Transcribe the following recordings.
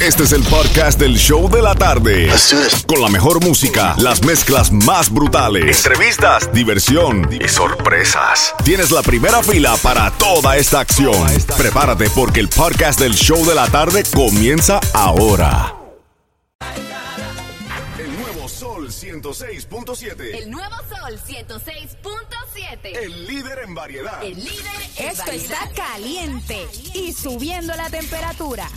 Este es el podcast del show de la tarde. Con la mejor música, las mezclas más brutales, entrevistas, diversión y sorpresas. Tienes la primera fila para toda esta acción. Prepárate porque el podcast del show de la tarde comienza ahora. El nuevo Sol 106.7. El nuevo Sol 106.7. El líder en variedad. El líder en Esto variedad. está caliente y subiendo la temperatura.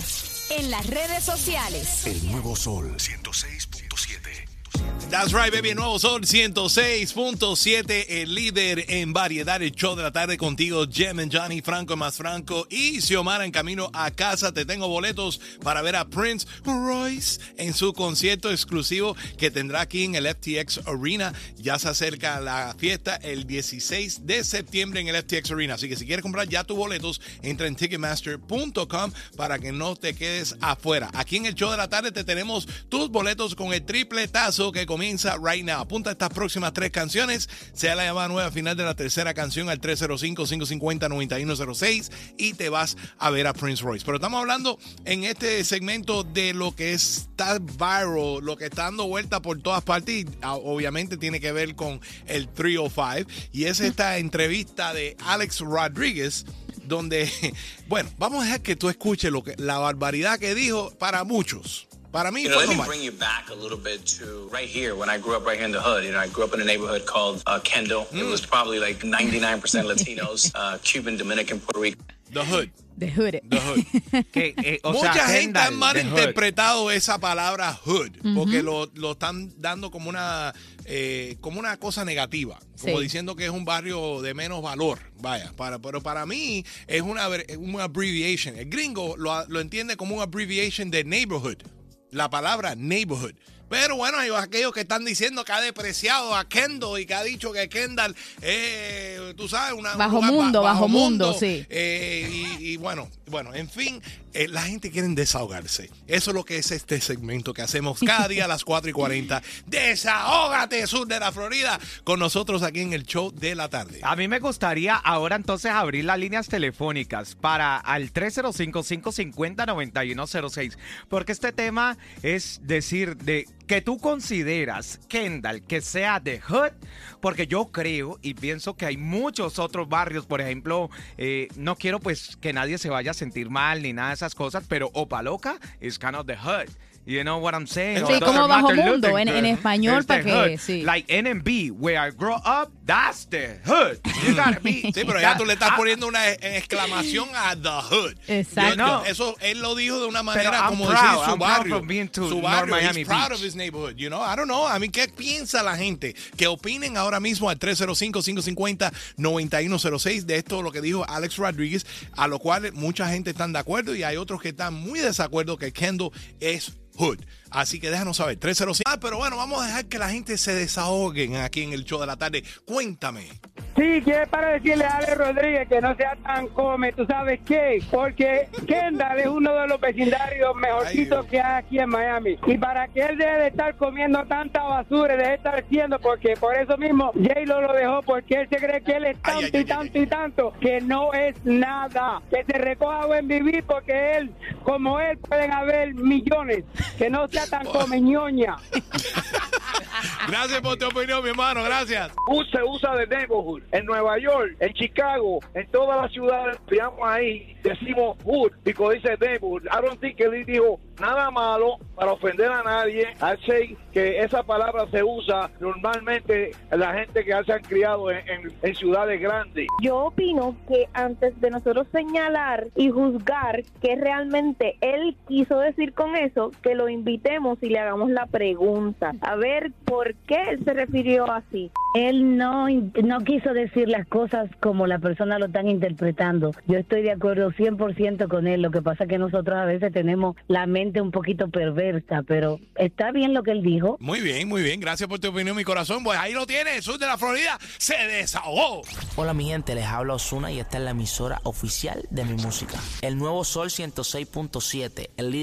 En las redes sociales. El nuevo Sol 106.7. That's right, baby. Nuevo Sol 106.7, el líder en variedad, el show de la tarde contigo, Jem and Johnny, Franco más Franco y Xiomara en camino a casa. Te tengo boletos para ver a Prince Royce en su concierto exclusivo que tendrá aquí en el FTX Arena. Ya se acerca la fiesta el 16 de septiembre en el FTX Arena. Así que si quieres comprar ya tus boletos, entra en ticketmaster.com para que no te quedes afuera. Aquí en el show de la tarde te tenemos tus boletos con el tripletazo que comienza right now. Apunta estas próximas tres canciones. Sea la llamada nueva final de la tercera canción al 305-550-9106 y te vas a ver a Prince Royce. Pero estamos hablando en este segmento de lo que está viral, lo que está dando vuelta por todas partes y ah, obviamente tiene que ver con el 305 y es esta entrevista de Alex Rodríguez donde, bueno, vamos a dejar que tú escuches lo que, la barbaridad que dijo para muchos. Para mí You know, fue let me bring you back a little bit to right here when I grew up right here in the hood. You know, I grew up in a neighborhood called uh, Kendall. It Mm. was probably like 99% Latinos, uh, Cuban, Dominican, Puerto Rican. The Hood. De Hood. The Hood. Que, eh, o Mucha sea, gente ha Kendall, malinterpretado esa palabra hood porque lo, lo están dando como una eh, como una cosa negativa, como Sí. diciendo que es un barrio de menos valor. Vaya, para, pero para mí es una, una abbreviation. El gringo lo, lo entiende como una abbreviation de neighborhood. La palabra neighborhood. Pero bueno, hay aquellos que están diciendo que ha depreciado a Kendall y que ha dicho que Kendall es, tú sabes, una, un Bajo lugar mundo, bajo mundo, sí. eh, y, y bueno, bueno, en fin, eh, la gente quiere desahogarse. Eso es lo que es este segmento que hacemos cada día a las 4 y 40. Desahógate, sur de la Florida, con nosotros aquí en el show de la tarde. A mí me gustaría ahora entonces abrir las líneas telefónicas para al 305-550-9106, porque este tema es decir de que tú consideras, Kendall, que sea de Hood, porque yo creo y pienso que hay muchos otros barrios, por ejemplo, eh, no quiero pues que nadie se vaya a sentir mal ni nada de esas cosas, pero Opaloca is kind of the Hood. You know what I'm saying? Sí, como bajo mundo, en- en español, is pa' the que- sí. Like NMB, where I grew up, that's the hood. You gotta be. Sí, pero ya tú le estás poniendo una e- exclamación a The Hood. Exacto. Yo- yo- No. eso él lo dijo de una manera como proud. decir su I'm proud barrio. for being to su North barrio. Miami He's proud Beach. of his neighborhood, you know? I don't know. I mean, ¿qué piensa la gente? Que opinen ahora mismo al 305-550-9106 de esto, lo que dijo Alex Rodríguez, a lo cual mucha gente están de acuerdo y hay otros que están muy de desacuerdo que Kendall es Hood. Así que déjanos saber, 305. Ah, pero bueno, vamos a dejar que la gente se desahoguen aquí en el show de la tarde. Cuéntame. Sí, que es para decirle a Ale Rodríguez que no sea tan come, ¿tú sabes qué? Porque Kendall es uno de los vecindarios mejorcitos que hay aquí en Miami. Y para que él deje de estar comiendo tanta basura deje de estar haciendo, porque por eso mismo J-Lo lo dejó, porque él se cree que él es tanto ay, y tanto ay. y tanto, que no es nada. Que se recoja buen vivir, porque él, como él, pueden haber millones. Que no sea tan comeñoña. Gracias por tu opinión, mi hermano. Gracias. Se usa de neighborhood. En Nueva York, en Chicago, en todas las ciudades, digamos ahí, decimos hood, porque dice neighborhood. I don't think él dijo nada malo para ofender a nadie. Say que esa palabra se usa normalmente en la gente que se han criado en, en- en ciudades grandes. Yo opino que antes de nosotros señalar y juzgar qué realmente él quiso decir con eso, que lo invitemos y le hagamos la pregunta. A ver por qué él se refirió así. Él no, no quiso decir las cosas como la persona lo están interpretando. Yo estoy de acuerdo 100% con él. Lo que pasa es que nosotros a veces tenemos la mente un poquito perversa, pero está bien lo que él dijo. Muy bien, muy bien. Gracias por tu opinión, mi corazón. Pues ahí lo tienes, sur de la Florida. Se desahogó. Hola mi gente, les habla Osuna y esta es la emisora oficial de mi música. El nuevo Sol 106.7, el líder